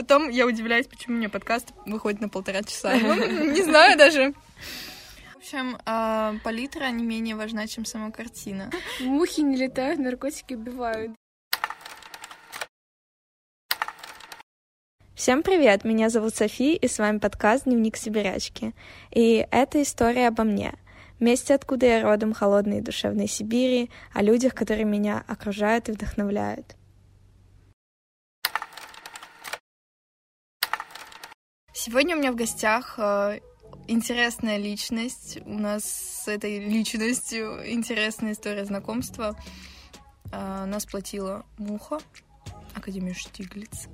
Потом я удивляюсь, почему у меня подкаст выходит на полтора часа. Ну, не знаю даже. В общем, а, палитра не менее важна, чем сама картина. Мухи не летают, наркотики убивают. Всем привет, меня зовут Софи, и с вами подкаст «Дневник сибирячки». И это история обо мне, месте, откуда я родом, холодной и душевной Сибири, о людях, которые меня окружают и вдохновляют. Сегодня у меня в гостях э, интересная личность. У нас с этой личностью интересная история знакомства. Э, нас платила Муха, Академия Штиглиц.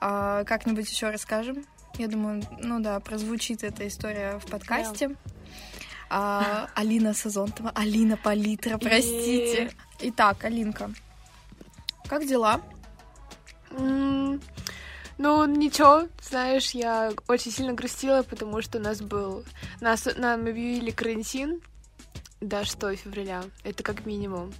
А как-нибудь еще расскажем. Я думаю, ну да, прозвучит эта история в подкасте. Yeah. А, Алина Сазонтова, Алина Палитра, простите. Итак, Алинка, как дела? Mm, ну, ничего, знаешь, я очень сильно грустила, потому что у нас был... Нас, нам объявили карантин до 6 февраля. Это как минимум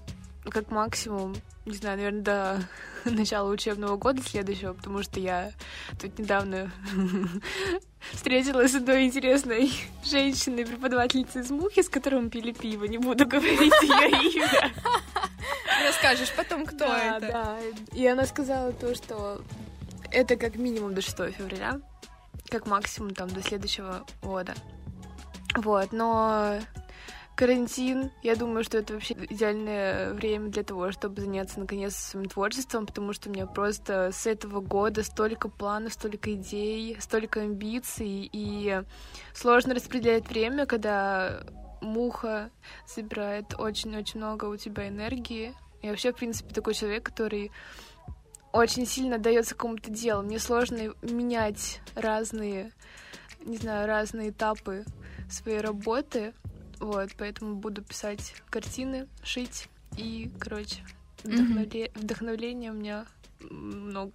как максимум, не знаю, наверное, до начала учебного года следующего, потому что я тут недавно встретилась с одной интересной женщиной, преподавательницей из Мухи, с которой мы пили пиво. Не буду говорить ее имя. Расскажешь потом, кто да, это. Да, и она сказала то, что это как минимум до 6 февраля, как максимум там до следующего года. Вот, но карантин, я думаю, что это вообще идеальное время для того, чтобы заняться наконец своим творчеством, потому что у меня просто с этого года столько планов, столько идей, столько амбиций, и сложно распределять время, когда муха собирает очень-очень много у тебя энергии. Я вообще, в принципе, такой человек, который очень сильно дается какому-то делу. Мне сложно менять разные, не знаю, разные этапы своей работы, вот, поэтому буду писать картины, шить и, короче, вдохновле... mm-hmm. вдохновления у меня много.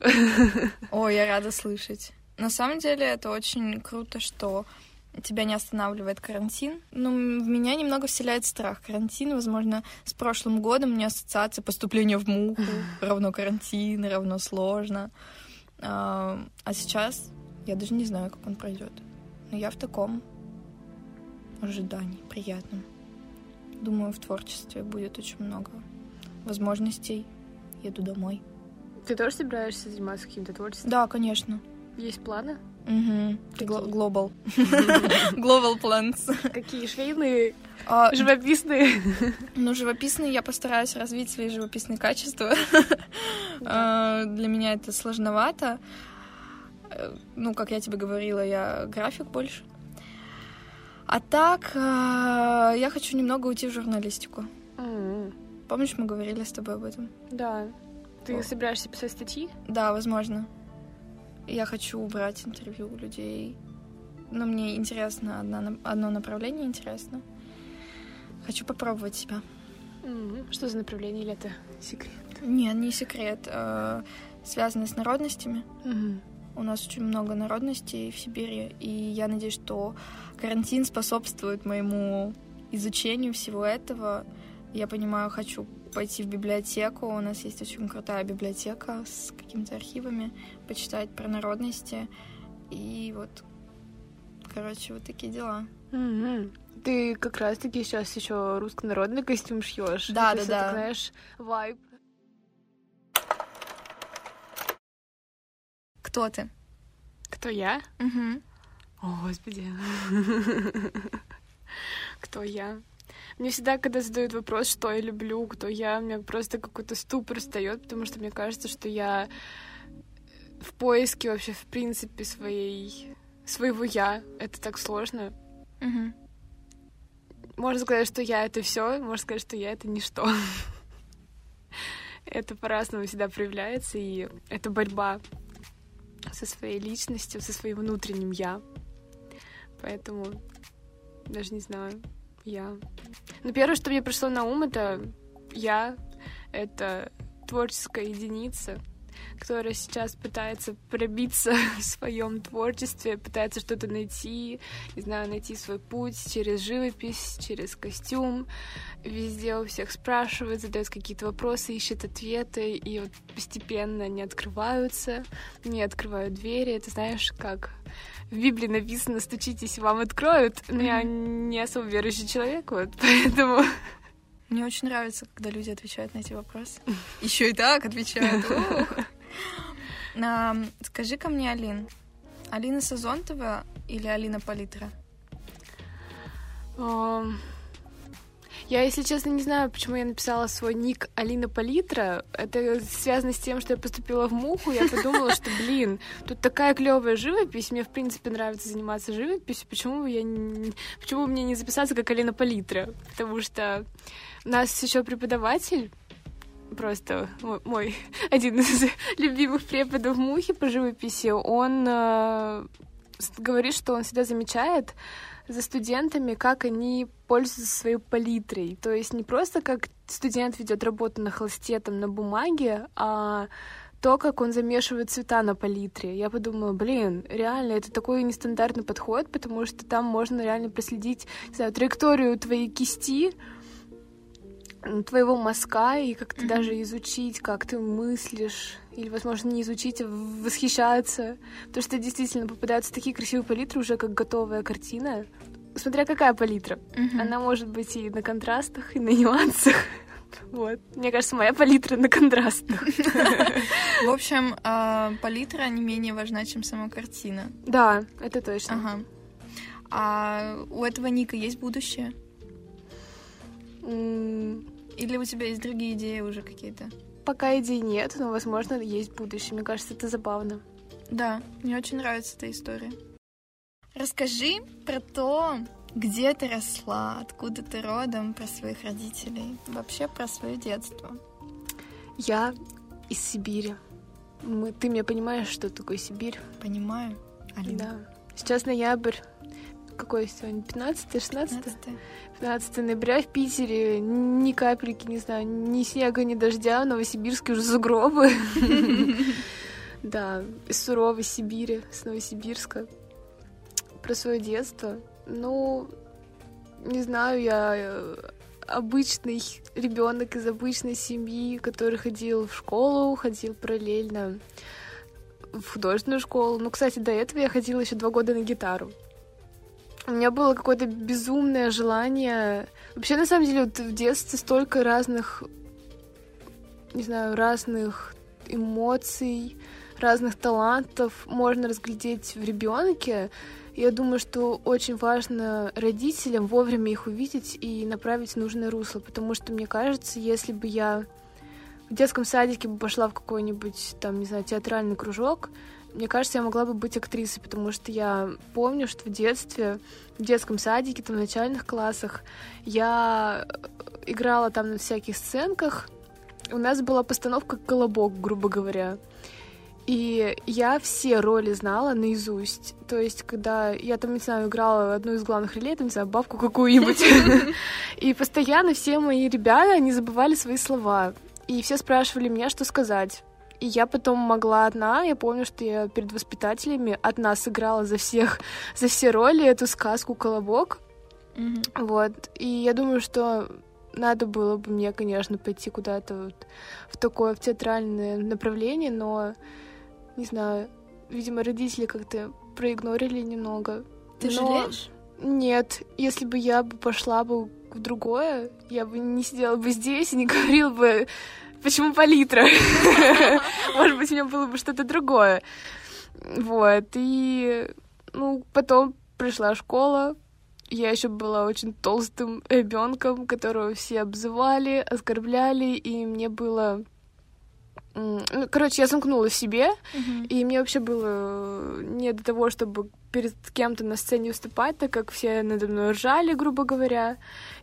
О, я рада слышать. На самом деле это очень круто, что тебя не останавливает карантин. Ну, в меня немного вселяет страх. Карантин, возможно, с прошлым годом у меня ассоциация поступления в муху равно карантин, равно сложно. А, а сейчас я даже не знаю, как он пройдет. Но я в таком ожиданий приятным. Думаю, в творчестве будет очень много возможностей. Еду домой. Ты тоже собираешься заниматься каким-то творчеством? Да, конечно. Есть планы? Угу. Глобал. Global plans. Какие швейные? А, живописные? Ну, живописные я постараюсь развить свои живописные качества. А, для меня это сложновато. Э, ну, как я тебе говорила, я график больше. А так, э, я хочу немного уйти в журналистику. Mm-hmm. Помнишь, мы говорили с тобой об этом? Да. Ты вот. собираешься писать статьи? Да, возможно. Я хочу убрать интервью у людей. Но мне интересно, одно, одно направление интересно. Хочу попробовать себя. Что за направление или это секрет? Нет, не секрет. Э, связано с народностями. Mm-hmm. У нас очень много народностей в Сибири, и я надеюсь, что карантин способствует моему изучению всего этого. Я понимаю, хочу пойти в библиотеку. У нас есть очень крутая библиотека с какими-то архивами, почитать про народности. И вот, короче, вот такие дела. Mm-hmm. Ты как раз-таки сейчас еще руссконародный костюм шьешь. Да, да, да. Так, знаешь, вайб. Кто ты? Кто я? Угу. О, господи. Кто я? Мне всегда, когда задают вопрос, что я люблю, кто я, у меня просто какой-то ступор встает, потому что мне кажется, что я в поиске вообще, в принципе, своей своего я. Это так сложно. Угу. Можно сказать, что я это все, можно сказать, что я это ничто. это по-разному всегда проявляется, и это борьба со своей личностью, со своим внутренним я. Поэтому даже не знаю, я. Но первое, что мне пришло на ум, это я, это творческая единица, которая сейчас пытается пробиться в своем творчестве, пытается что-то найти, не знаю, найти свой путь через живопись, через костюм. Везде у всех спрашивает, задает какие-то вопросы, ищет ответы, и вот постепенно они открываются, не открывают двери. Это знаешь, как в Библии написано «стучитесь, вам откроют», но я не особо верующий человек, вот, поэтому... Мне очень нравится, когда люди отвечают на эти вопросы. Еще и так отвечают. Скажи ко мне, Алин, Алина Сазонтова или Алина Палитра? Я, если честно, не знаю, почему я написала свой ник Алина Палитра. Это связано с тем, что я поступила в Муху. Я подумала, что, блин, тут такая клевая живопись. Мне, в принципе, нравится заниматься живописью. Почему я не... Почему мне не записаться как Алина Палитра? Потому что у нас еще преподаватель просто мой один из любимых преподов Мухи по живописи, он э, говорит, что он всегда замечает, за студентами, как они пользуются своей палитрой. То есть не просто как студент ведет работу на холсте, там, на бумаге, а то, как он замешивает цвета на палитре. Я подумала, блин, реально, это такой нестандартный подход, потому что там можно реально проследить, не знаю, траекторию твоей кисти, твоего мазка, и как-то mm-hmm. даже изучить, как ты мыслишь, или, возможно, не изучить, а восхищаться. Потому что действительно попадаются такие красивые палитры уже как готовая картина. Смотря какая палитра. Mm-hmm. Она может быть и на контрастах, и на нюансах. Вот. Мне кажется, моя палитра на контрастах. В общем, а, палитра не менее важна, чем сама картина. Да, это точно. Ага. А у этого ника есть будущее? Или у тебя есть другие идеи уже какие-то? Пока идей нет, но, возможно, есть будущее. Мне кажется, это забавно. Да, мне очень нравится эта история. Расскажи про то, где ты росла, откуда ты родом, про своих родителей, вообще про свое детство. Я из Сибири. Мы, ты меня понимаешь, что такое Сибирь? Понимаю, Алина. Да. Сейчас ноябрь. Какой сегодня? 15 16 15 15 ноября в Питере ни капельки, не знаю, ни снега, ни дождя, в Новосибирске уже сугробы. Да, из суровой Сибири, с Новосибирска. Про свое детство. Ну, не знаю, я э, обычный ребенок из обычной семьи, который ходил в школу, ходил параллельно в художественную школу. Ну, кстати, до этого я ходила еще два года на гитару. У меня было какое-то безумное желание. Вообще, на самом деле, вот в детстве столько разных, не знаю, разных эмоций, разных талантов можно разглядеть в ребенке. Я думаю, что очень важно родителям вовремя их увидеть и направить в нужное русло, потому что, мне кажется, если бы я в детском садике бы пошла в какой-нибудь, там, не знаю, театральный кружок, мне кажется, я могла бы быть актрисой, потому что я помню, что в детстве, в детском садике, там, в начальных классах, я играла там на всяких сценках. У нас была постановка «Колобок», грубо говоря. И я все роли знала наизусть. То есть, когда я там, не знаю, играла одну из главных ролей, там, не знаю, бабку какую-нибудь. И постоянно все мои ребята, они забывали свои слова. И все спрашивали меня, что сказать. И я потом могла одна, я помню, что я перед воспитателями одна сыграла за всех, за все роли эту сказку «Колобок». Mm-hmm. Вот. И я думаю, что надо было бы мне, конечно, пойти куда-то вот в такое, в театральное направление, но, не знаю, видимо, родители как-то проигнорили немного. Ты но... жалеешь? Нет, если бы я пошла бы в другое, я бы не сидела бы здесь и не говорила бы почему палитра? Может быть, у меня было бы что-то другое. Вот, и, ну, потом пришла школа, я еще была очень толстым ребенком, которого все обзывали, оскорбляли, и мне было ну, короче, я замкнула в себе, uh-huh. и мне вообще было не до того, чтобы перед кем-то на сцене выступать, так как все надо мной ржали, грубо говоря.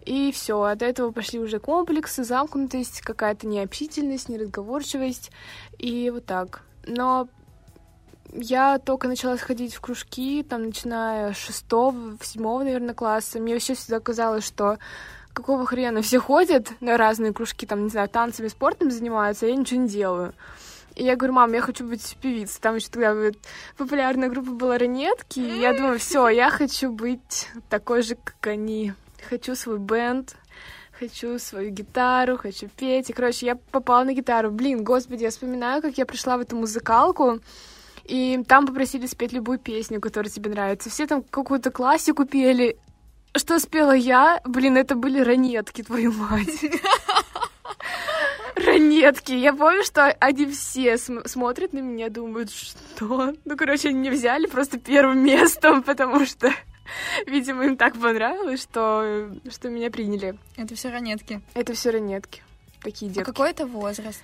И все, от этого пошли уже комплексы, замкнутость, какая-то необщительность, неразговорчивость, и вот так. Но я только начала ходить в кружки, там, начиная с шестого, седьмого, наверное, класса. Мне вообще всегда казалось, что какого хрена все ходят на разные кружки, там, не знаю, танцами, спортом занимаются, а я ничего не делаю. И я говорю, мам, я хочу быть певицей. Там еще тогда вот, популярная группа была Ранетки. И я думаю, все, я хочу быть такой же, как они. Хочу свой бенд, хочу свою гитару, хочу петь. И, короче, я попала на гитару. Блин, господи, я вспоминаю, как я пришла в эту музыкалку. И там попросили спеть любую песню, которая тебе нравится. Все там какую-то классику пели. Что спела я? Блин, это были ранетки, твою мать. Ранетки. Я помню, что они все см- смотрят на меня, думают, что? Ну, короче, они меня взяли просто первым местом, потому что, видимо, им так понравилось, что, что меня приняли. Это все ранетки. Это все ранетки. Такие А детки. какой это возраст?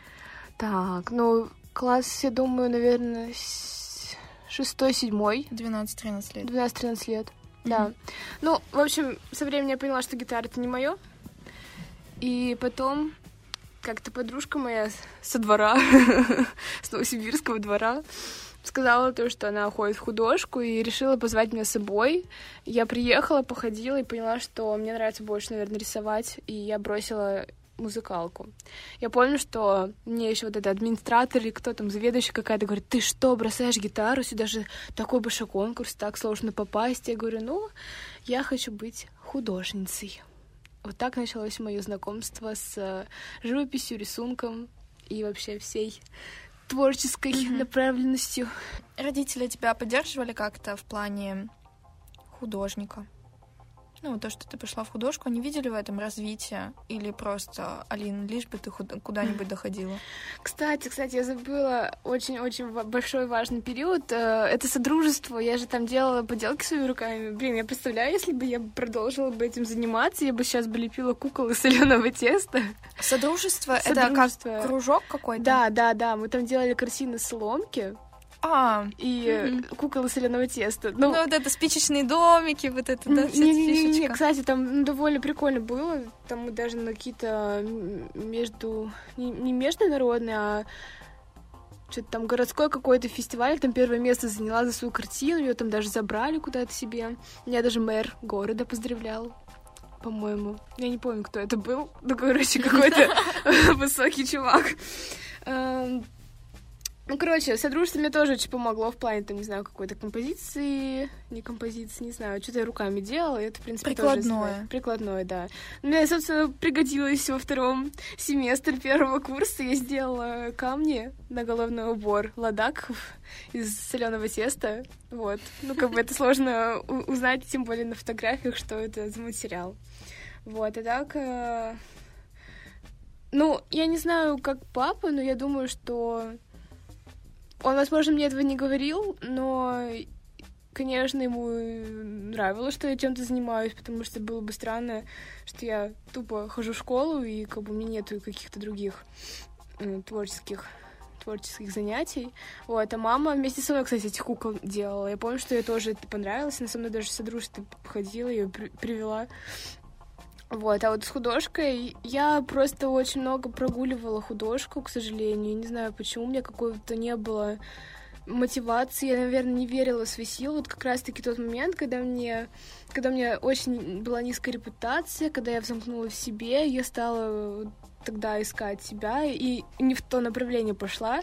Так, ну, класс, я думаю, наверное, шестой, седьмой. 12-13 лет. 12-13 лет. Да. Ну, в общем, со временем я поняла, что гитара это не мое. И потом как-то подружка моя со двора, с Новосибирского двора, сказала то, что она ходит в художку и решила позвать меня с собой. Я приехала, походила и поняла, что мне нравится больше, наверное, рисовать, и я бросила музыкалку. Я помню, что мне еще вот этот администратор или кто там, заведующий какая-то говорит, ты что, бросаешь гитару, сюда же такой большой конкурс, так сложно попасть. Я говорю, ну, я хочу быть художницей. Вот так началось мое знакомство с э, живописью, рисунком и вообще всей творческой направленностью. Родители тебя поддерживали как-то в плане художника? Ну, то, что ты пошла в художку, они видели в этом развитие? Или просто, Алин, лишь бы ты куда-нибудь доходила? Кстати, кстати, я забыла очень-очень большой важный период. Э, Это содружество. Я же там делала поделки своими руками. Блин, я представляю, если бы я продолжила бы этим заниматься, я бы сейчас бы лепила кукол из соленого теста. Содружество, это Содружество. как кружок какой-то? Да, да, да. Мы там делали картины из соломки А, и Мгм. кукол из соленого теста. ну, вот это спичечные домики, вот это, да, вся эта Не-не-не, фишечка. кстати, там ну, довольно прикольно было. Там мы даже на какие-то между... Не, не международные, а что-то там городской какой-то фестиваль, там первое место заняла за свою картину, ее там даже забрали куда-то себе. Меня даже мэр города поздравлял, по-моему. Я не помню, кто это был. Ну, короче, какой-то высокий чувак. Ну, короче, содружество мне тоже очень помогло в плане, там, не знаю, какой-то композиции, не композиции, не знаю, что-то я руками делала, и это, в принципе, тоже Прикладное. знаю. Прикладное, да. Мне, собственно, пригодилось во втором семестре первого курса. Я сделала камни на головной убор ладаков из соленого теста. Вот. Ну, как бы это сложно узнать, тем более на фотографиях, что это за материал. Вот, и так... э, Ну, я не знаю, как папа, но я думаю, что он, возможно, мне этого не говорил, но, конечно, ему нравилось, что я чем-то занимаюсь, потому что было бы странно, что я тупо хожу в школу, и как бы у меня нету каких-то других м, творческих творческих занятий. Вот, а мама вместе со мной, кстати, этих кукол делала. Я помню, что ей тоже это понравилось. Она со мной даже содружество ходила, ее привела. Вот, а вот с художкой я просто очень много прогуливала художку, к сожалению. Не знаю, почему у меня какого-то не было мотивации. Я, наверное, не верила в свои силы. Вот как раз-таки тот момент, когда мне, когда у меня очень была низкая репутация, когда я замкнула в себе, я стала тогда искать себя и не в то направление пошла.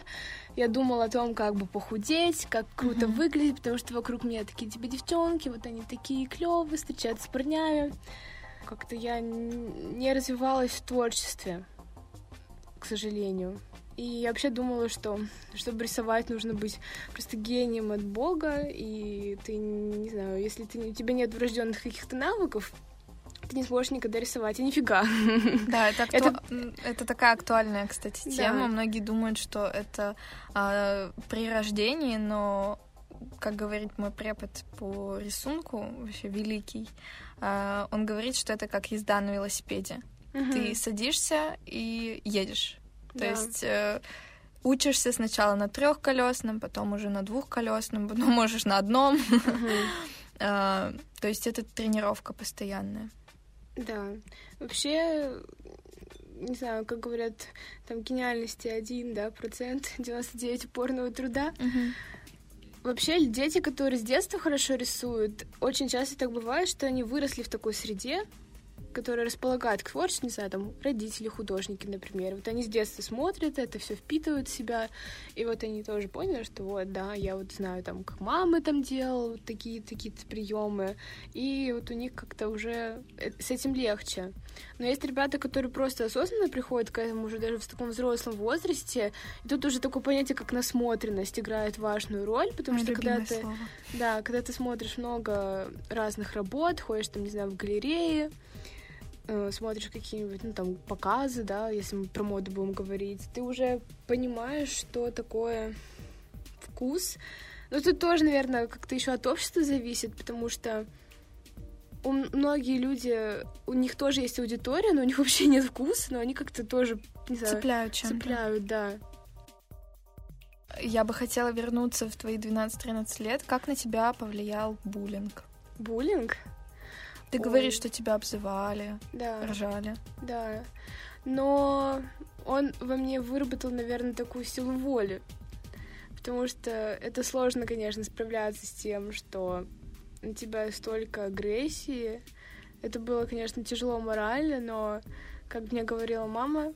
Я думала о том, как бы похудеть, как круто Мгм. выглядеть, потому что вокруг меня такие типа девчонки, вот они такие клевые, встречаются с парнями. Как-то я не развивалась в творчестве, к сожалению. И я вообще думала, что чтобы рисовать, нужно быть просто гением от Бога, и ты, не знаю, если ты, у тебя нет врожденных каких-то навыков, ты не сможешь никогда рисовать, и нифига. Да, это, акту- Это- это такая актуальная, кстати, Да. тема. Многие думают, что это а, при рождении, но, как говорит мой препод по рисунку, вообще великий, а, он говорит, что это как езда на велосипеде. Ты садишься и едешь. То Да. есть э, учишься сначала на трехколесном, потом уже на двухколесном, потом можешь на одном. А, То есть это тренировка постоянная. Да. Вообще, не знаю, как говорят, там гениальности один, да, процент, 99 упорного труда. Вообще, дети, которые с детства хорошо рисуют, очень часто так бывает, что они выросли в такой среде, которые располагают к творчеству, не знаю, там родители, художники, например. Вот они с детства смотрят это, все впитывают в себя, и вот они тоже поняли, что вот, да, я вот знаю там, как мама там делала вот такие такие приемы, и вот у них как-то уже э, с этим легче. Но есть ребята, которые просто осознанно приходят к этому уже даже в таком взрослом возрасте, и тут уже такое понятие, как насмотренность играет важную роль, потому Мое что когда ты, слово. да, когда ты смотришь много разных работ, ходишь там, не знаю, в галерее, э, смотришь какие-нибудь, ну, там, показы, да, если мы про моду будем говорить, ты уже понимаешь, что такое вкус. Но тут тоже, наверное, как-то еще от общества зависит, потому что у многие люди, у них тоже есть аудитория, но у них вообще нет вкуса, но они как-то тоже, не знаю, Цепляют чем-то. цепляют, да. Я бы хотела вернуться в твои 12-13 лет. Как на тебя повлиял буллинг? Буллинг, Ты Ой. говоришь, что тебя обзывали, да. ржали. Да, но он во мне выработал, наверное, такую силу воли, потому что это сложно, конечно, справляться с тем, что у тебя столько агрессии. Это было, конечно, тяжело морально, но, как мне говорила мама,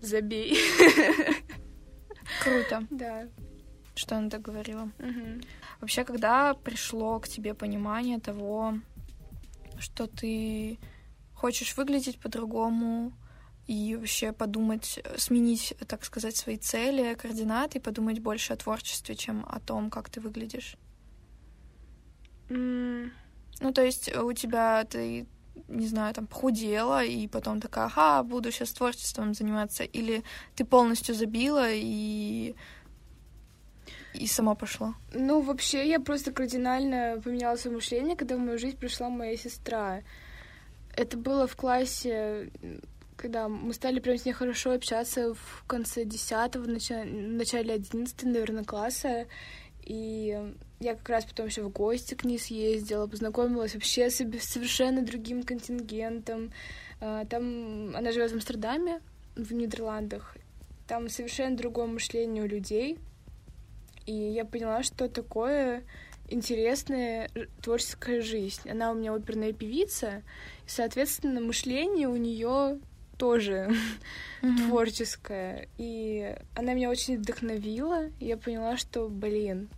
забей. Круто, Да. что она так говорила. Мгм. Вообще, когда пришло к тебе понимание того, что ты хочешь выглядеть по-другому и вообще подумать, сменить, так сказать, свои цели, координаты и подумать больше о творчестве, чем о том, как ты выглядишь? М, Ну, то есть у тебя ты, не знаю, там похудела, и потом такая, ага, буду сейчас творчеством заниматься, или ты полностью забила и и сама пошла. Ну, вообще, я просто кардинально поменяла свое мышление, когда в мою жизнь пришла моя сестра. Это было в классе, когда мы стали прям с ней хорошо общаться в конце 10-го, нача- начале 11 наверное, класса. И я как раз потом еще в гости к ней съездила, познакомилась вообще с совершенно другим контингентом. А, Там она живет в Амстердаме, в Нидерландах. Там совершенно другое мышление у людей. И я поняла, что такое интересная творческая жизнь. Она у меня оперная певица, и, соответственно, мышление у нее тоже творческое. И она меня очень вдохновила. И я поняла, что, блин,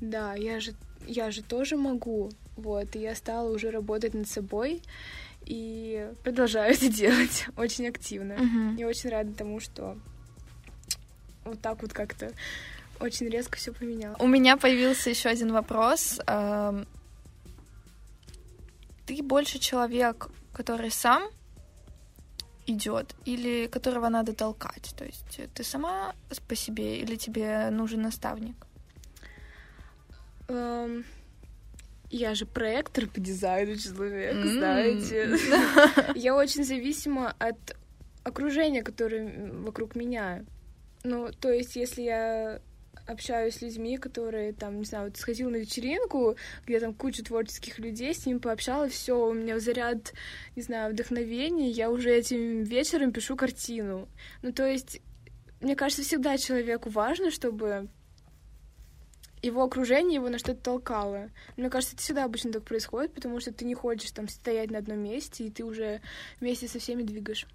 да, я же, я же тоже могу. Вот, и я стала уже работать над собой и продолжаю это делать очень активно. Мгм. Я очень рада тому, что вот так вот как-то очень резко все поменялось. У меня появился еще один вопрос. Эм, Ты больше человек, который сам идет, или которого надо толкать? То есть ты сама по себе, или тебе нужен наставник? Эм, Я же проектор по дизайну человек, М. знаете. Я очень зависима от окружения, которое вокруг меня. Ну, то есть, если я общаюсь с людьми, которые там, не знаю, вот сходила на вечеринку, где там куча творческих людей, с ними пообщалась, все, у меня заряд, не знаю, вдохновения, я уже этим вечером пишу картину. Ну, то есть, мне кажется, всегда человеку важно, чтобы его окружение его на что-то толкало. Мне кажется, это всегда обычно так происходит, потому что ты не хочешь там стоять на одном месте, и ты уже вместе со всеми двигаешь.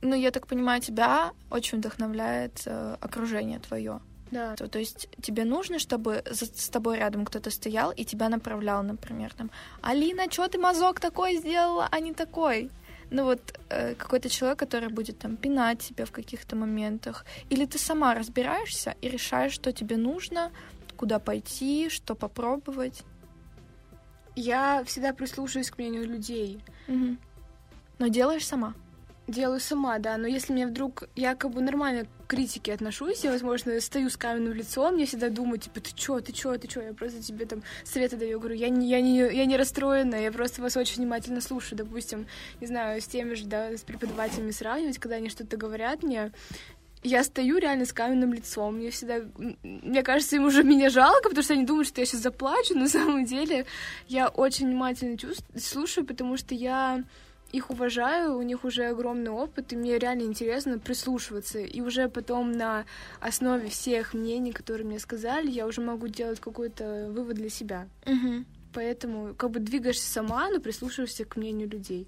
Ну, я так понимаю, тебя очень вдохновляет э, окружение твое. Да. То, то есть тебе нужно, чтобы за- с тобой рядом кто-то стоял и тебя направлял, например, там, Алина, что ты мазок такой сделала, а не такой? Ну вот э, какой-то человек, который будет там пинать тебя в каких-то моментах. Или ты сама разбираешься и решаешь, что тебе нужно, куда пойти, что попробовать. Я всегда прислушиваюсь к мнению людей. Мгм. Но делаешь сама. Делаю сама, да, но если мне вдруг... Я как бы нормально к критике отношусь, я, возможно, стою с каменным лицом, я всегда думаю, типа, ты чё, ты чё, ты чё, я просто тебе там советы даю, говорю, я не, я не, я не расстроена, я просто вас очень внимательно слушаю, допустим, не знаю, с теми же, да, с преподавателями сравнивать, когда они что-то говорят мне, я стою реально с каменным лицом. Мне всегда... Мне кажется, им уже меня жалко, потому что они думают, что я сейчас заплачу. Но на самом деле я очень внимательно чувств... слушаю, потому что я их уважаю, у них уже огромный опыт, и мне реально интересно прислушиваться. И уже потом на основе всех мнений, которые мне сказали, я уже могу делать какой-то вывод для себя. Угу. Поэтому как бы двигаешься сама, но прислушиваешься к мнению людей.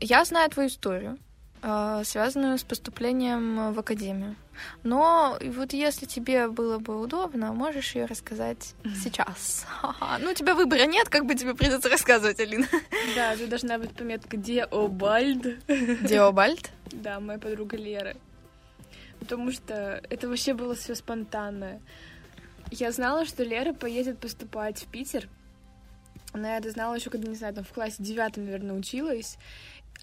Я знаю твою историю связанную с поступлением в академию. Но вот если тебе было бы удобно, можешь ее рассказать сейчас. Ну, у тебя выбора нет, как бы тебе придется рассказывать, Алина. Да, тут должна быть пометка Диобальд. Диобальд? Да, моя подруга Лера. Потому что это вообще было все спонтанно. Я знала, что Лера поедет поступать в Питер. Она это знала еще, когда, не знаю, там в классе девятом, наверное, училась.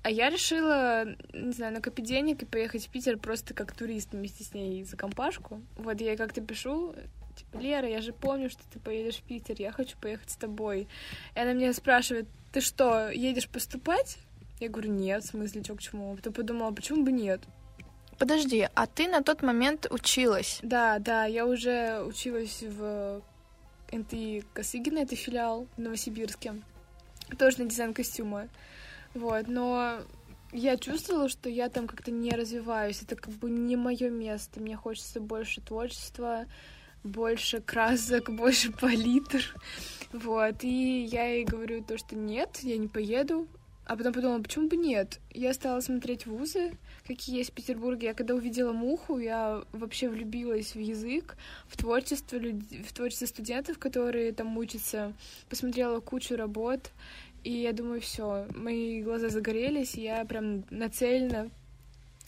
А я решила, не знаю, накопить денег и поехать в Питер просто как турист вместе с ней за компашку. Вот я ей как-то пишу, типа, Лера, я же помню, что ты поедешь в Питер, я хочу поехать с тобой. И она меня спрашивает, ты что, едешь поступать? Я говорю, нет, в смысле, чё к чему? Потом подумала, почему бы нет? Подожди, а ты на тот момент училась? Да, да, я уже училась в НТИ Косыгина, это филиал в Новосибирске, тоже на дизайн костюма. Вот, но я чувствовала, что я там как-то не развиваюсь. Это как бы не мое место. Мне хочется больше творчества, больше красок, больше палитр. Вот. И я ей говорю то, что нет, я не поеду. А потом подумала, почему бы нет? Я стала смотреть вузы, какие есть в Петербурге. Я когда увидела муху, я вообще влюбилась в язык, в творчество, в творчество студентов, которые там учатся. Посмотрела кучу работ. И я думаю, все, мои глаза загорелись, я прям нацельно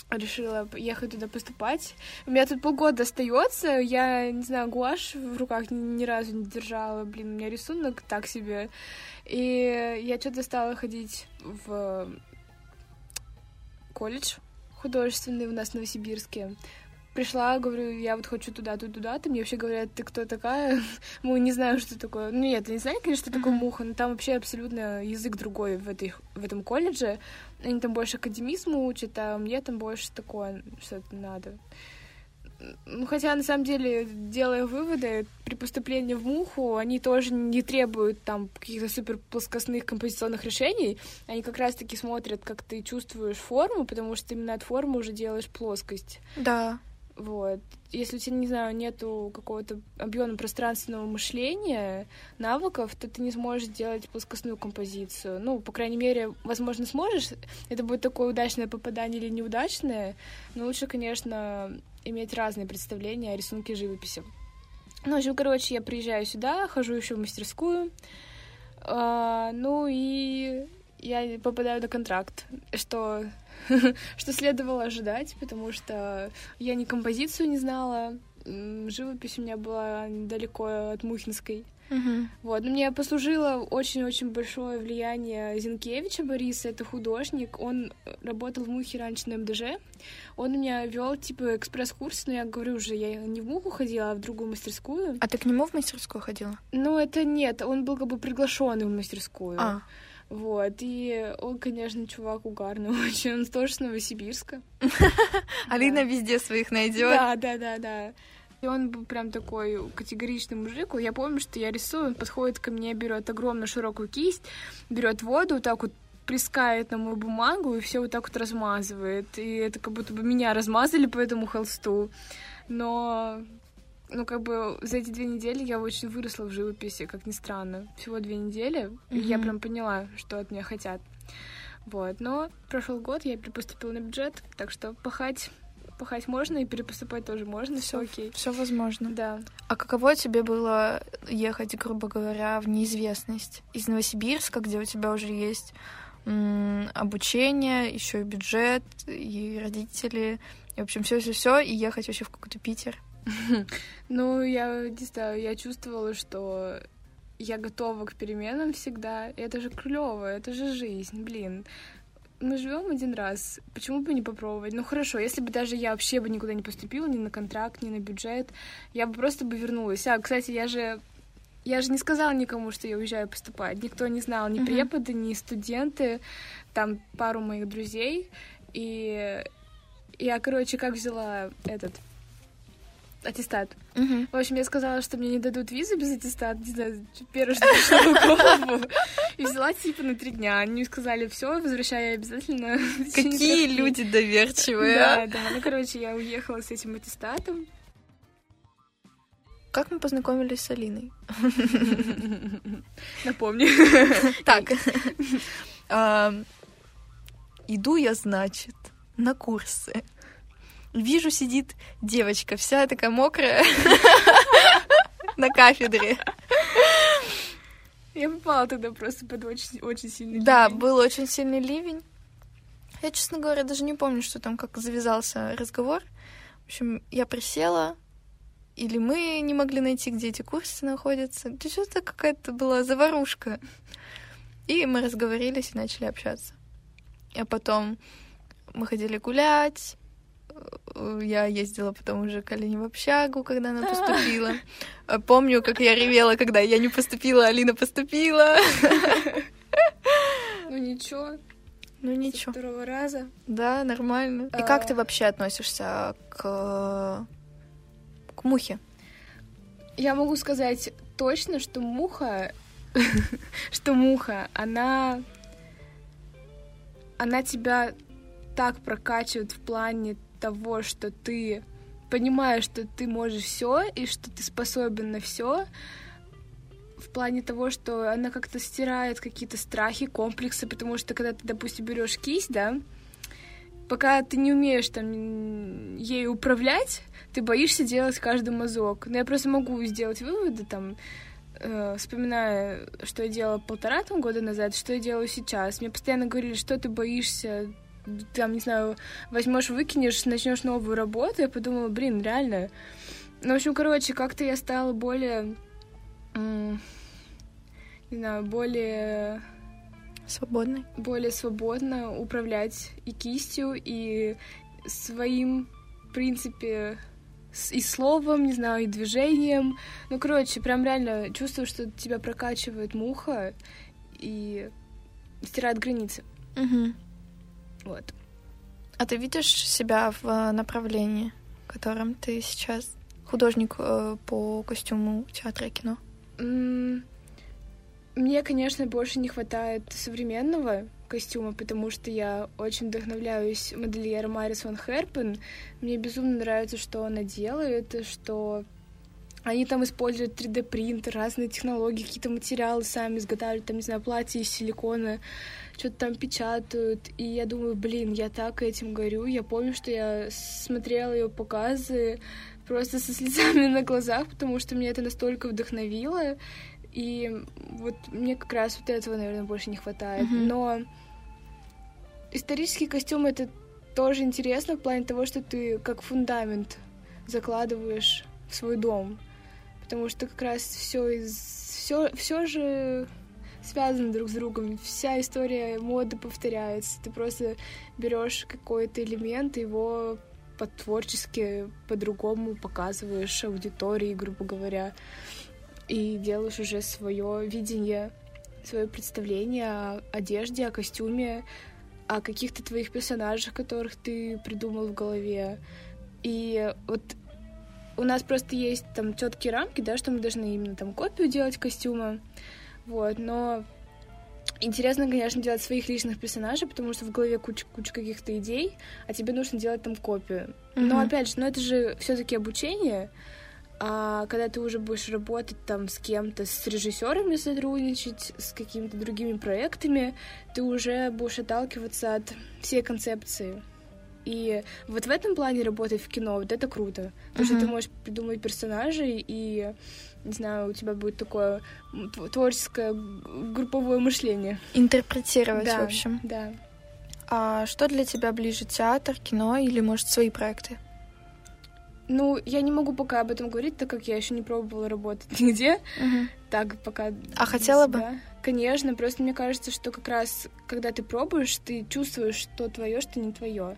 решила ехать туда поступать. У меня тут полгода остается, я, не знаю, гуашь в руках ни, ни разу не держала, блин, у меня рисунок так себе. И я что-то стала ходить в колледж художественный у нас в Новосибирске пришла, говорю, я вот хочу туда, туда, туда. Ты мне вообще говорят, ты кто такая? Мы не знаем, что такое. Ну, нет, не знаю, конечно, что такое муха, но там вообще абсолютно язык другой в, этой, в этом колледже. Они там больше академизму учат, а мне там больше такое что-то надо. Ну, хотя, на самом деле, делая выводы, при поступлении в Муху, они тоже не требуют там каких-то супер плоскостных композиционных решений. Они как раз-таки смотрят, как ты чувствуешь форму, потому что именно от формы уже делаешь плоскость. Да. Вот. Если у тебя, не знаю, нету какого-то объема пространственного мышления, навыков, то ты не сможешь сделать плоскостную композицию. Ну, по крайней мере, возможно, сможешь. Это будет такое удачное попадание или неудачное. Но лучше, конечно, иметь разные представления о рисунке живописи. Ну, в общем, короче, я приезжаю сюда, хожу еще в мастерскую. А, ну и я попадаю на контракт, что что следовало ожидать, потому что я ни композицию не знала, живопись у меня была далеко от Мухинской. Uh-huh. Вот, но мне послужило очень-очень большое влияние Зинкевича Бориса, это художник, он работал в Мухе раньше на МДЖ, он у меня вел типа экспресс-курс, но я говорю уже, я не в Муху ходила, а в другую мастерскую. А ты к нему в мастерскую ходила? Ну, это нет, он был как бы приглашенный в мастерскую. А. Вот, и он, конечно, чувак угарный очень, он тоже с Новосибирска. Алина везде своих найдет. Да, да, да, да. И он был прям такой категоричный мужик. Я помню, что я рисую, он подходит ко мне, берет огромную широкую кисть, берет воду, вот так вот плескает на мою бумагу и все вот так вот размазывает. И это как будто бы меня размазали по этому холсту. Но ну, как бы за эти две недели я очень выросла в живописи, как ни странно. Всего две недели, mm-hmm. и я прям поняла, что от меня хотят. Вот, но прошел год, я перепоступила на бюджет, так что пахать пахать можно и перепоступать тоже можно, все окей. Все возможно. Да. А каково тебе было ехать, грубо говоря, в неизвестность из Новосибирска, где у тебя уже есть м- обучение, еще и бюджет, и родители, и, в общем, все, все, все, и ехать вообще в какой-то Питер? Ну, я не знаю, я чувствовала, что я готова к переменам всегда. И это же клево, это же жизнь, блин. Мы живем один раз, почему бы не попробовать? Ну хорошо, если бы даже я вообще бы никуда не поступила, ни на контракт, ни на бюджет, я бы просто бы вернулась. А, кстати, я же я же не сказала никому, что я уезжаю поступать. Никто не знал, ни преподы, ни студенты, там пару моих друзей. И я, короче, как взяла этот аттестат. Угу. В общем, я сказала, что мне не дадут визу без аттестата, не знаю, первое, что пришло в голову. И взяла типа на три дня. Они сказали, все, возвращай обязательно. Какие люди доверчивые. Да, а? да. Ну, короче, я уехала с этим аттестатом. Как мы познакомились с Алиной? Напомню. Так. Иду я, значит, на курсы. Вижу, сидит девочка, вся такая мокрая на кафедре. Я попала тогда просто под очень, очень сильный Да, ливень. был очень сильный ливень. Я, честно говоря, даже не помню, что там, как завязался разговор. В общем, я присела, или мы не могли найти, где эти курсы находятся. Да что-то какая-то была заварушка. И мы разговорились и начали общаться. А потом мы ходили гулять. Э, Я ездила потом уже к Алине в общагу, когда она поступила. А Помню, как я ревела, когда я не поступила, а Алина поступила. Ну ничего, Ну со ничего. второго раза. Да, нормально. И А. как ты вообще относишься к к мухе? Я могу сказать точно, что муха, что муха, она, она тебя так прокачивает в плане того, что ты понимаешь, что ты можешь все и что ты способен на все, в плане того, что она как-то стирает какие-то страхи, комплексы, потому что когда ты, допустим, берешь кисть, да, пока ты не умеешь там ей управлять, ты боишься делать каждый мазок. Но я просто могу сделать выводы там, э, вспоминая, что я делала полтора там, года назад, что я делаю сейчас. Мне постоянно говорили, что ты боишься, там, не знаю, возьмешь, выкинешь, начнешь новую работу. Я подумала, блин, реально. Ну, в общем, короче, как-то я стала более, не знаю, более Свободный? более свободно управлять и кистью, и своим, в принципе, и словом, не знаю, и движением. Ну, короче, прям реально чувствую, что тебя прокачивает муха и стирает границы. Угу. Вот. А ты видишь себя в э, направлении, в котором ты сейчас художник э, по костюму театра и кино? Мне, конечно, больше не хватает современного костюма, потому что я очень вдохновляюсь модельером Марис Ван Херпен. Мне безумно нравится, что она делает, что они там используют 3D-принтер, разные технологии, какие-то материалы сами изготавливают, там, не знаю, платья из силикона, что-то там печатают. И я думаю, блин, я так этим горю. Я помню, что я смотрела ее показы просто со слезами на глазах, потому что меня это настолько вдохновило. И вот мне как раз вот этого, наверное, больше не хватает. Мгм. Но исторический костюм это тоже интересно в плане того, что ты как фундамент закладываешь в свой дом. Потому что как раз все из все, все же связано друг с другом. Вся история моды повторяется. Ты просто берешь какой-то элемент, его по-творчески по-другому показываешь аудитории, грубо говоря, и делаешь уже свое видение, свое представление о одежде, о костюме, о каких-то твоих персонажах, которых ты придумал в голове. И вот у нас просто есть там четкие рамки, да, что мы должны именно там копию делать костюма, вот, но интересно, конечно, делать своих личных персонажей, потому что в голове куча, куча каких-то идей, а тебе нужно делать там копию. Но Мгм. опять же, ну это же все-таки обучение, а когда ты уже будешь работать там с кем-то, с режиссерами сотрудничать, с какими-то другими проектами, ты уже будешь отталкиваться от всей концепции. И вот в этом плане работать в кино, вот это круто. Потому что Мгм. ты можешь придумать персонажей, и, не знаю, у тебя будет такое творческое групповое мышление. Интерпретировать, да, в общем. Да. А что для тебя ближе, театр, кино или, может, свои проекты? Ну, я не могу пока об этом говорить, так как я еще не пробовала работать нигде. Так, пока... А хотела бы? себя. Конечно, просто мне кажется, что как раз, когда ты пробуешь, ты чувствуешь, что твое, что не твое.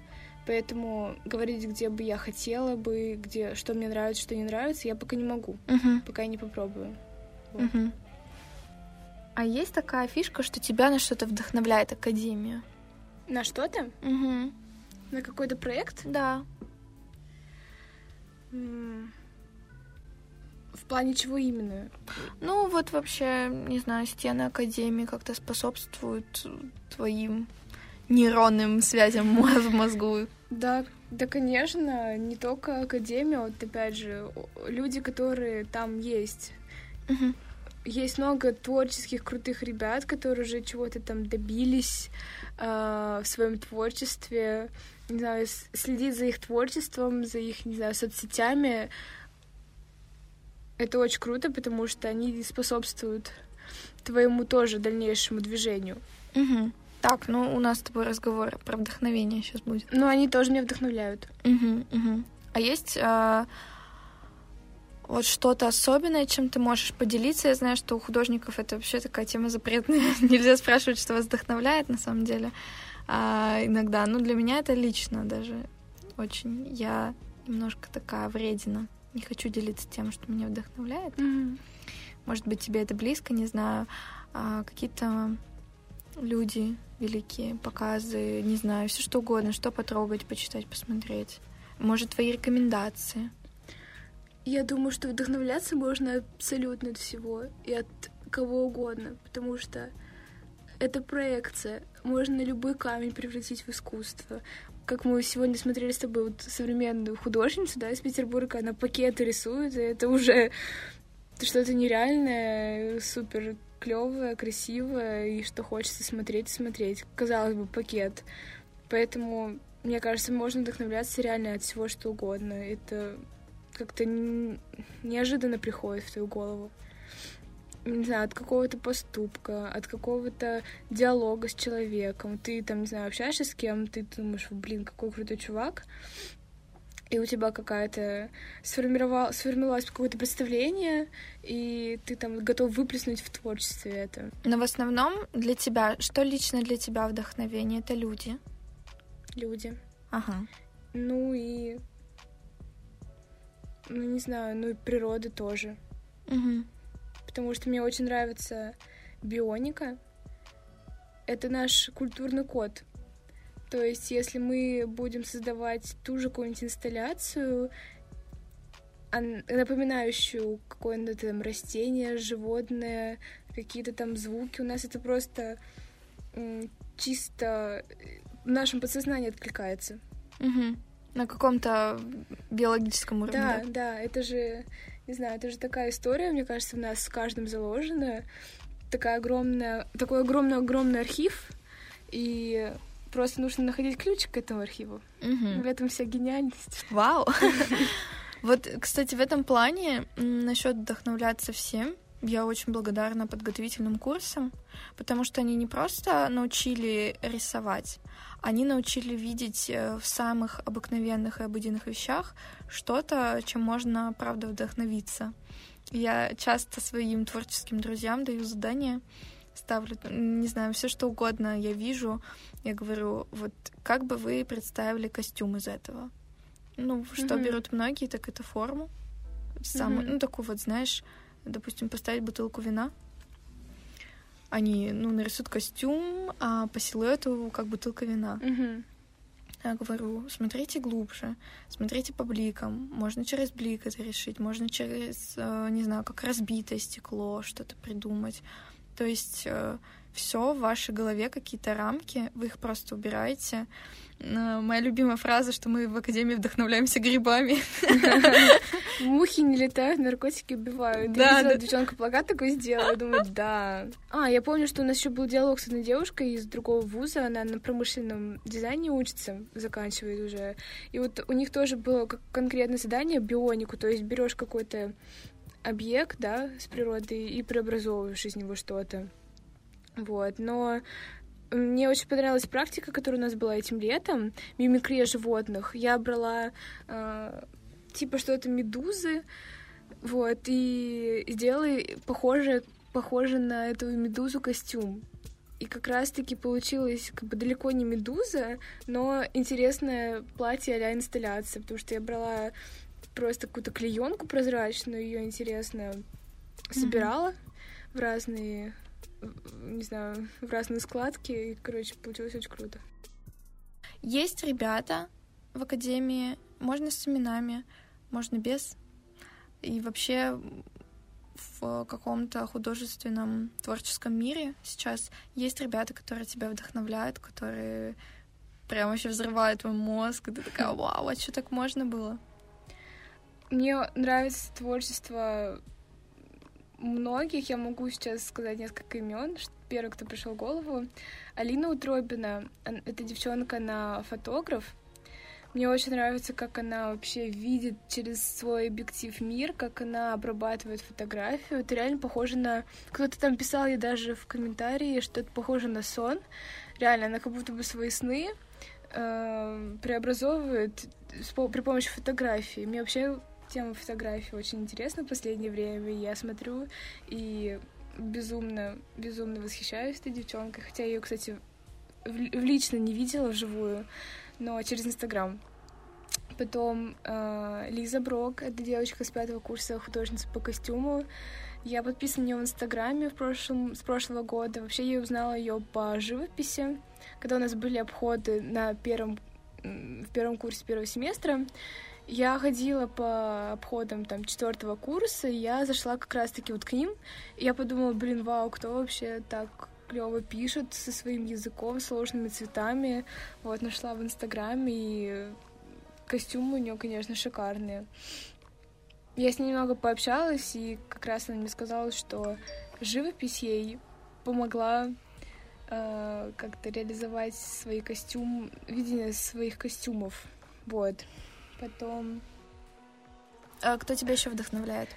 Поэтому говорить, где бы я хотела бы, где, что мне нравится, что не нравится, я пока не могу, Мгм. пока я не попробую. Вот. Мгм. А есть такая фишка, что тебя на что-то вдохновляет Академия? На что-то? Угу. На какой-то проект? Да. В плане чего именно? Ну, вот вообще, не знаю, стены Академии как-то способствуют твоим нейронным связям в мозгу. Да, да, конечно, не только академия, вот опять же, люди, которые там есть, Мгм. есть много творческих крутых ребят, которые уже чего-то там добились э, в своем творчестве, не знаю, следить за их творчеством, за их, не знаю, соцсетями. Это очень круто, потому что они способствуют твоему тоже дальнейшему движению. Угу. Так, ну у нас с тобой разговор про вдохновение сейчас будет. Ну, они тоже меня вдохновляют. Угу, угу. А есть а, вот что-то особенное, чем ты можешь поделиться? Я знаю, что у художников это вообще такая тема запретная. Нельзя спрашивать, что вас вдохновляет на самом деле. А, иногда. Ну, для меня это лично даже очень. Я немножко такая вредина. Не хочу делиться тем, что меня вдохновляет. Mm-hmm. Может быть, тебе это близко, не знаю. А, какие-то люди великие, показы, не знаю, все что угодно, что потрогать, почитать, посмотреть. Может, твои рекомендации. Я думаю, что вдохновляться можно абсолютно от всего и от кого угодно, потому что это проекция. Можно любой камень превратить в искусство. Как мы сегодня смотрели с тобой вот современную художницу, да, из Петербурга, она пакеты рисует, и это уже что-то нереальное, супер клевое, красивое, и что хочется смотреть смотреть. Казалось бы, пакет. Поэтому, мне кажется, можно вдохновляться реально от всего, что угодно. Это как-то неожиданно приходит в твою голову. Не знаю, от какого-то поступка, от какого-то диалога с человеком. Ты там, не знаю, общаешься с кем, ты думаешь, блин, какой крутой чувак и у тебя какая-то сформировал, сформировалось какое-то представление, и ты там готов выплеснуть в творчестве это. Но в основном для тебя, что лично для тебя вдохновение? Это люди? Люди. Ага. Ну и... Ну, не знаю, ну и природа тоже. Угу. Потому что мне очень нравится бионика. Это наш культурный код. То есть, если мы будем создавать ту же какую-нибудь инсталляцию, напоминающую какое-то там растение, животное, какие-то там звуки, у нас это просто чисто в нашем подсознании откликается. Угу. На каком-то биологическом уровне. Да, да, да, это же, не знаю, это же такая история, мне кажется, в нас с каждым заложена. Такая огромная, такой огромный-огромный архив, и Просто нужно находить ключ к этому архиву. Угу. В этом вся гениальность. Вау! Вот, кстати, в этом плане насчет вдохновляться всем, я очень благодарна подготовительным курсам, потому что они не просто научили рисовать, они научили видеть э, в самых обыкновенных и обыденных вещах что-то, чем можно, правда, вдохновиться. Я часто своим творческим друзьям даю задания ставлю, не знаю, все что угодно я вижу, я говорю, вот как бы вы представили костюм из этого? Ну, что mm-hmm. берут многие, так это форму. Самую, mm-hmm. ну, такую вот, знаешь, допустим, поставить бутылку вина. Они, ну, нарисуют костюм, а по силуэту как бутылка вина. Mm-hmm. Я говорю, смотрите глубже, смотрите по бликам. Можно через блик это решить, можно через, э, не знаю, как разбитое стекло что-то придумать. То есть э, все в вашей голове, какие-то рамки, вы их просто убираете. Э, моя любимая фраза, что мы в Академии вдохновляемся грибами. Мухи не летают, наркотики убивают. Да, да. девчонка плакат такой сделала, думаю, да. А, я помню, что у нас еще был диалог с одной девушкой из другого вуза, она на промышленном дизайне учится, заканчивает уже. И вот у них тоже было конкретное задание бионику, то есть берешь какой-то объект, да, с природы и преобразовываешь из него что-то. Вот, но мне очень понравилась практика, которая у нас была этим летом, мимикрия животных. Я брала э, типа что-то медузы, вот, и сделала похоже, похоже на эту медузу костюм. И как раз-таки получилось как бы далеко не медуза, но интересное платье а инсталляция, потому что я брала просто какую-то клеенку прозрачную, ее интересно собирала mm-hmm. в разные, не знаю, в разные складки, и, короче, получилось очень круто. Есть ребята в академии, можно с именами, можно без, и вообще в каком-то художественном творческом мире сейчас есть ребята, которые тебя вдохновляют, которые прям вообще взрывают твой мозг, и ты такая, вау, а что так можно было? Мне нравится творчество многих. Я могу сейчас сказать несколько имен. Первый, кто пришел в голову, Алина Утробина. Это девчонка, на фотограф. Мне очень нравится, как она вообще видит через свой объектив мир, как она обрабатывает фотографию. Это реально похоже на... Кто-то там писал ей даже в комментарии, что это похоже на сон. Реально, она как будто бы свои сны э, преобразовывает при помощи фотографии. Мне вообще тема фотографии очень интересна в последнее время. Я смотрю и безумно, безумно восхищаюсь этой девчонкой. Хотя я ее, кстати, в, лично не видела вживую, но через Инстаграм. Потом э, Лиза Брок, это девочка с пятого курса художница по костюму. Я подписана на нее в Инстаграме в прошлом, с прошлого года. Вообще я узнала ее по живописи, когда у нас были обходы на первом, в первом курсе первого семестра. Я ходила по обходам там четвертого курса, и я зашла как раз-таки вот к ним, и я подумала, блин, вау, кто вообще так клево пишет со своим языком, сложными цветами. Вот, нашла в Инстаграме, и костюмы у нее, конечно, шикарные. Я с ней немного пообщалась, и как раз она мне сказала, что живопись ей помогла э, как-то реализовать свои костюм, видение своих костюмов. Вот. Потом... А кто тебя еще вдохновляет?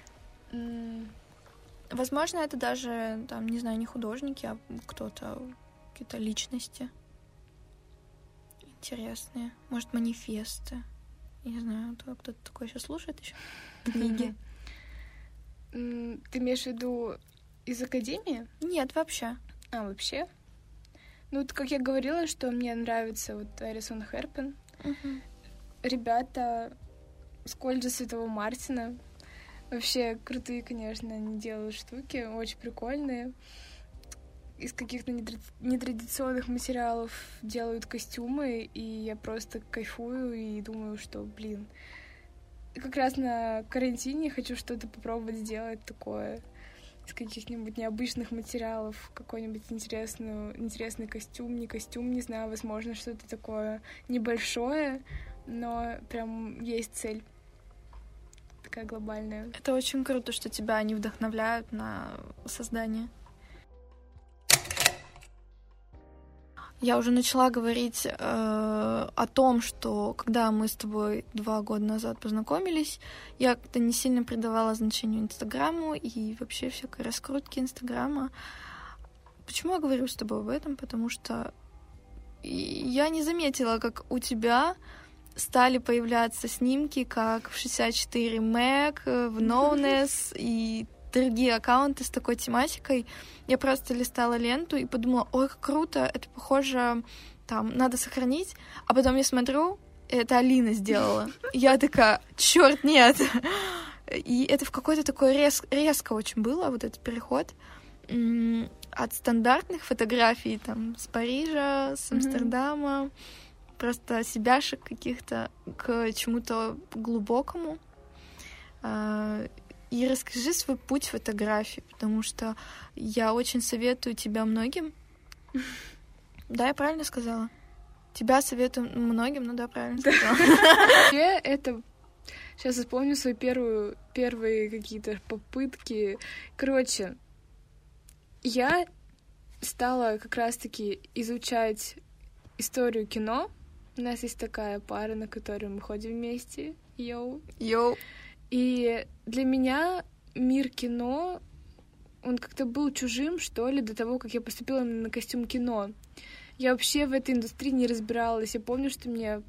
Возможно, это даже, там, не знаю, не художники, а кто-то, какие-то личности интересные. Может, манифесты. Не знаю, кто-то такое сейчас слушает еще книги. Ты имеешь в виду из академии? Нет, вообще. А, вообще? Ну, вот как я говорила, что мне нравится вот Арисон Херпен. Угу ребята с колледжа Святого Мартина. Вообще крутые, конечно, они делают штуки, очень прикольные. Из каких-то нетрадиционных материалов делают костюмы, и я просто кайфую и думаю, что, блин, как раз на карантине хочу что-то попробовать сделать такое из каких-нибудь необычных материалов, какой-нибудь интересный, интересный костюм, не костюм, не знаю, возможно, что-то такое небольшое, но прям есть цель такая глобальная. Это очень круто, что тебя они вдохновляют на создание. Я уже начала говорить э, о том, что когда мы с тобой два года назад познакомились, я как-то не сильно придавала значению Инстаграму и вообще всякой раскрутке Инстаграма. Почему я говорю с тобой об этом? Потому что я не заметила, как у тебя стали появляться снимки, как в 64 Mac, в Knownness и другие аккаунты с такой тематикой. Я просто листала ленту и подумала, ой, как круто, это похоже, там, надо сохранить. А потом я смотрю, это Алина сделала. Я такая, черт, нет. И это в какой-то такой рез... резко очень было, вот этот переход от стандартных фотографий там с Парижа, с Амстердама, mm-hmm просто себяшек каких-то к чему-то глубокому. А, и расскажи свой путь фотографии, потому что я очень советую тебя многим. Да, я правильно сказала? Тебя советую многим, ну да, правильно сказала. Вообще, это Сейчас вспомню свои первые, первые какие-то попытки. Короче, я стала как раз-таки изучать историю кино у нас есть такая пара, на которую мы ходим вместе. Йоу. Йоу. И для меня мир кино, он как-то был чужим, что ли, до того, как я поступила на костюм кино. Я вообще в этой индустрии не разбиралась. Я помню, что мне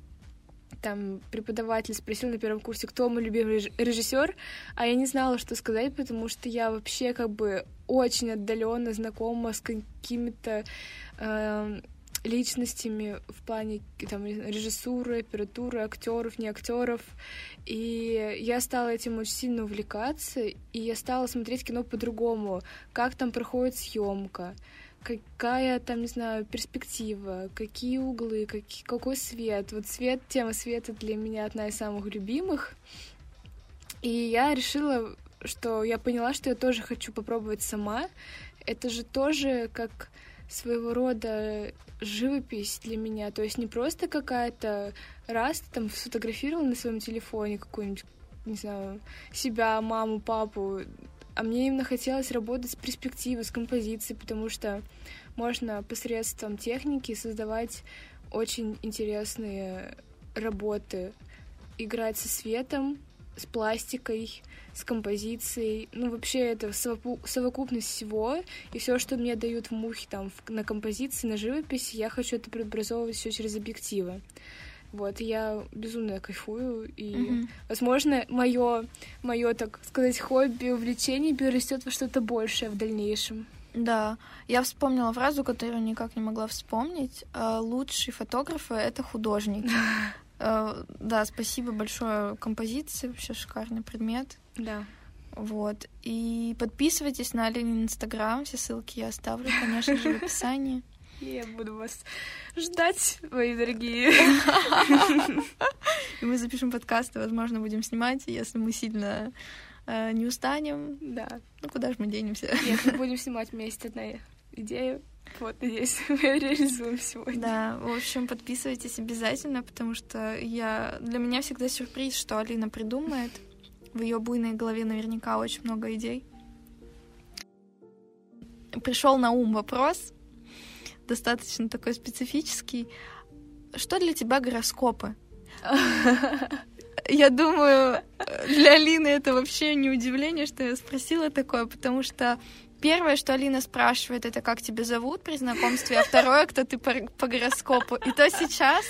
там преподаватель спросил на первом курсе, кто мой любимый режиссер, а я не знала, что сказать, потому что я вообще как бы очень отдаленно знакома с какими-то э, личностями в плане там, режиссуры, опературы, актеров, не актеров. И я стала этим очень сильно увлекаться, и я стала смотреть кино по-другому, как там проходит съемка, какая там, не знаю, перспектива, какие углы, какие, какой свет. Вот свет, тема света для меня одна из самых любимых. И я решила, что я поняла, что я тоже хочу попробовать сама. Это же тоже как своего рода живопись для меня. То есть не просто какая-то раз ты там сфотографировал на своем телефоне какую-нибудь, не знаю, себя, маму, папу, А мне именно хотелось работать с перспективой, с композицией, потому что можно посредством техники создавать очень интересные работы, играть со светом, с пластикой, с композицией. Ну, вообще, это совокупность всего. И все, что мне дают в мухе там на композиции, на живописи, я хочу это преобразовывать все через объективы. Вот, я безумно кайфую, и, mm-hmm. возможно, мое, мое, так сказать, хобби, увлечение перерастет во что-то большее в дальнейшем. Да, я вспомнила фразу, которую никак не могла вспомнить. Э, лучший фотограф — это художник. Э, да, спасибо большое композиции, вообще шикарный предмет. Да. Вот. И подписывайтесь на Алинин Инстаграм, все ссылки я оставлю, конечно же, в описании. Я буду вас ждать, мои дорогие. И мы запишем подкасты, возможно, будем снимать, если мы сильно э, не устанем. Да. Ну, куда же мы денемся? Мы будем снимать вместе одна идея. Вот, надеюсь, мы реализуем сегодня. Да, в общем, подписывайтесь обязательно, потому что я... Для меня всегда сюрприз, что Алина придумает. В ее буйной голове наверняка очень много идей. Пришел на ум вопрос, достаточно такой специфический. Что для тебя гороскопы? Я думаю, для Алины это вообще не удивление, что я спросила такое, потому что Первое, что Алина спрашивает, это как тебя зовут при знакомстве, а второе, кто ты по, по гороскопу. И то сейчас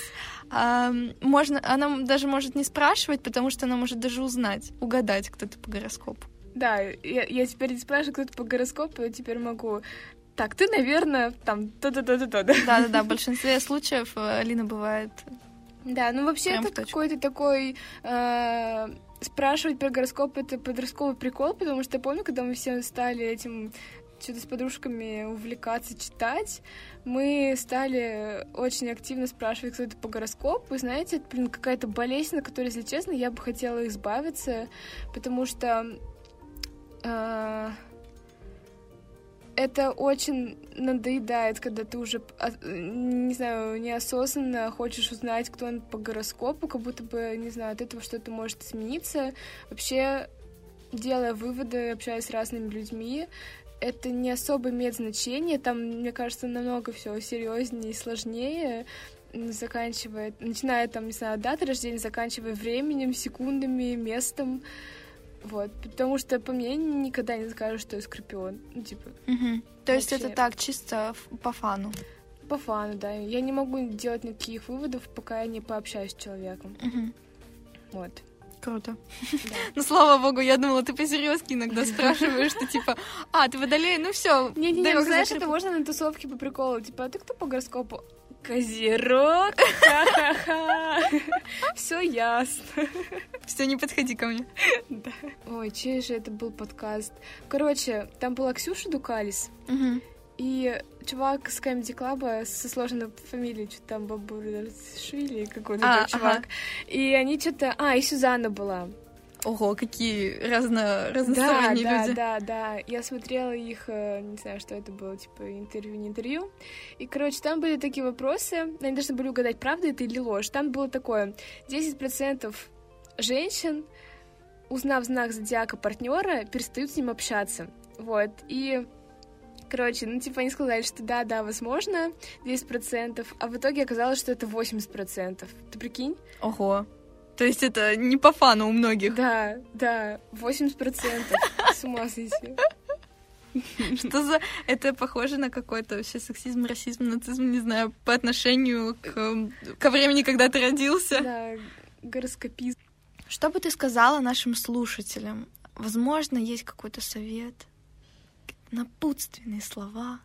э, можно, она даже может не спрашивать, потому что она может даже узнать, угадать, кто ты по гороскопу. Да, я, я теперь не спрашиваю, кто ты по гороскопу, я теперь могу так, ты, наверное, там то-то-то-то-то. Да-да-да, в большинстве случаев э, Алина бывает Да, ну вообще это какой-то такой... Э, спрашивать про гороскоп — это подростковый прикол, потому что я помню, когда мы все стали этим что-то с подружками увлекаться, читать, мы стали очень активно спрашивать, кто это по гороскопу. И знаете, это, блин, какая-то болезнь, на которой, если честно, я бы хотела избавиться, потому что... Э, это очень надоедает, когда ты уже, а, не знаю, неосознанно хочешь узнать, кто он по гороскопу, как будто бы, не знаю, от этого что-то может измениться. Вообще, делая выводы, общаясь с разными людьми, это не особо имеет значение. Там, мне кажется, намного все серьезнее и сложнее заканчивая, начиная там, не знаю, даты рождения, заканчивая временем, секундами, местом. Вот, потому что по мне никогда не скажу, что я скорпион. Ну, типа. Угу. То есть это так, чисто по фану. По фану, да. Я не могу делать никаких выводов, пока я не пообщаюсь с человеком. Угу. Вот. Круто. Да. Ну, слава богу, я думала, ты по-серьезки иногда спрашиваешь, что типа, а, ты водолей, ну все. Не, не, не, ну, знаешь, это можно на тусовке по приколу. Типа, а ты кто по гороскопу? Козерог, ха-ха-ха. Все ясно. Все, не подходи ко мне. Да. Ой, чей же это был подкаст? Короче, там была Ксюша Дукалис. И чувак с Comedy Club со сложной фамилией, что там Бабуршвили какой-то а, чувак. Ага. И они что-то... А, и Сюзанна была. Ого, какие разно... разносторонние да, люди. Да, да, да. Я смотрела их, э, не знаю, что это было, типа интервью, не интервью. И, короче, там были такие вопросы, они должны были угадать, правда это или ложь. Там было такое, 10% женщин, узнав знак зодиака партнера, перестают с ним общаться. Вот. И Короче, ну, типа, они сказали, что да, да, возможно, 10%, а в итоге оказалось, что это 80%. Ты прикинь? Ого. То есть это не по фану у многих. Да, да, 80%. С ума сойти. Что за... Это похоже на какой-то вообще сексизм, расизм, нацизм, не знаю, по отношению к... ко времени, когда ты родился. Да, гороскопизм. Что бы ты сказала нашим слушателям? Возможно, есть какой-то совет, напутственные слова.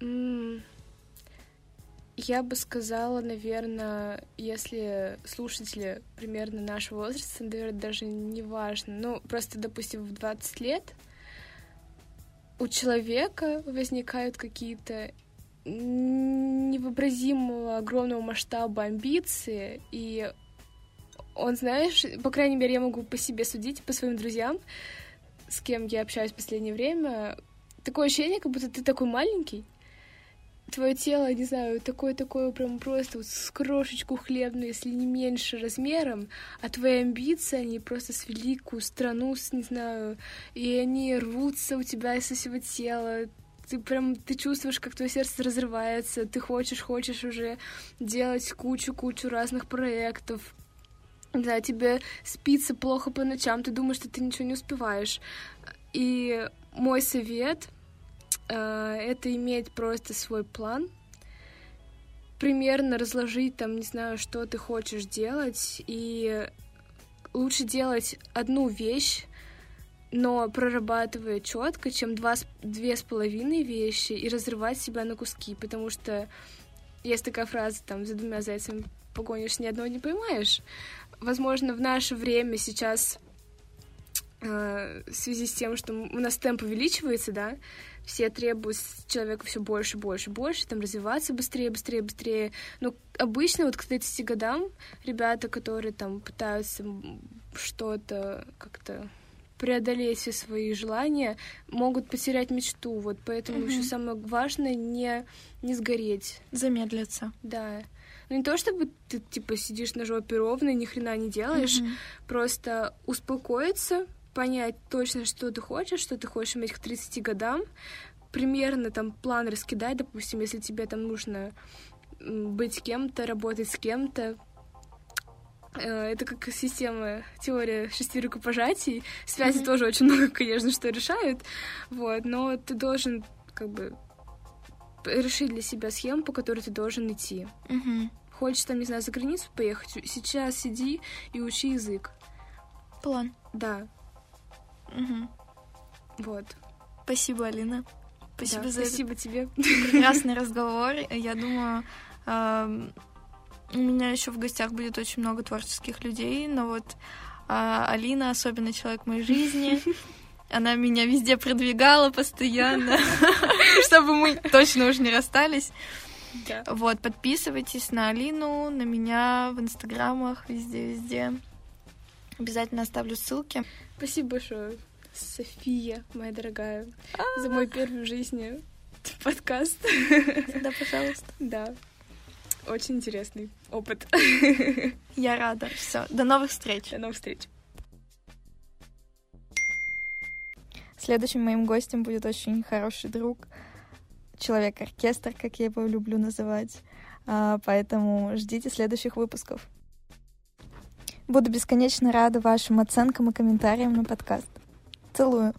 Mm. Я бы сказала, наверное, если слушатели примерно нашего возраста, наверное, даже не важно, ну, просто, допустим, в 20 лет у человека возникают какие-то невообразимого огромного масштаба амбиции, и он, знаешь, по крайней мере, я могу по себе судить, по своим друзьям, с кем я общаюсь в последнее время, такое ощущение, как будто ты такой маленький, твое тело, не знаю, такое-такое прям просто вот с крошечку хлебную, если не меньше размером, а твои амбиции, они просто с великую страну, с, не знаю, и они рвутся у тебя из всего тела, ты прям, ты чувствуешь, как твое сердце разрывается, ты хочешь, хочешь уже делать кучу-кучу разных проектов, да, тебе спится плохо по ночам, ты думаешь, что ты ничего не успеваешь. И мой совет это иметь просто свой план, примерно разложить там, не знаю, что ты хочешь делать, и лучше делать одну вещь, но прорабатывая четко, чем два, две с половиной вещи и разрывать себя на куски, потому что есть такая фраза, там, за двумя зайцами погонишь, ни одного не поймаешь. Возможно, в наше время сейчас э, в связи с тем, что у нас темп увеличивается, да, все требуют человека все больше, больше, больше, там развиваться быстрее, быстрее, быстрее. Но обычно вот к 30 годам ребята, которые там пытаются что-то как-то преодолеть все свои желания, могут потерять мечту. Вот поэтому угу. еще самое важное не, не сгореть. Замедлиться. Да. Ну не то, чтобы ты типа сидишь на жопе ровно и ни хрена не делаешь, угу. просто успокоиться, понять точно, что ты хочешь, что ты хочешь иметь к 30 годам, примерно там план раскидать, допустим, если тебе там нужно быть кем-то, работать с кем-то, Э, это как система, теория шести рукопожатий. Связи mm-hmm. тоже очень много, конечно, что решают. Вот, но ты должен как бы решить для себя схему, по которой ты должен идти. Mm-hmm. Хочешь там, не знаю, за границу поехать, сейчас сиди и учи язык. План. Да. Угу. Вот. Спасибо, Алина. Спасибо да, за спасибо этот тебе. прекрасный разговор. Я думаю, у меня еще в гостях будет очень много творческих людей, но вот а, Алина особенно человек моей жизни. Она меня везде продвигала постоянно, чтобы мы точно уже не расстались. Вот, подписывайтесь на Алину, на меня в инстаграмах, везде-везде. Обязательно оставлю ссылки. Спасибо большое, София, моя дорогая, за мой первый в жизни подкаст. Да, пожалуйста. Да очень интересный опыт. Я рада. Все. До новых встреч. До новых встреч. Следующим моим гостем будет очень хороший друг, человек-оркестр, как я его люблю называть. А, поэтому ждите следующих выпусков. Буду бесконечно рада вашим оценкам и комментариям на подкаст. Целую.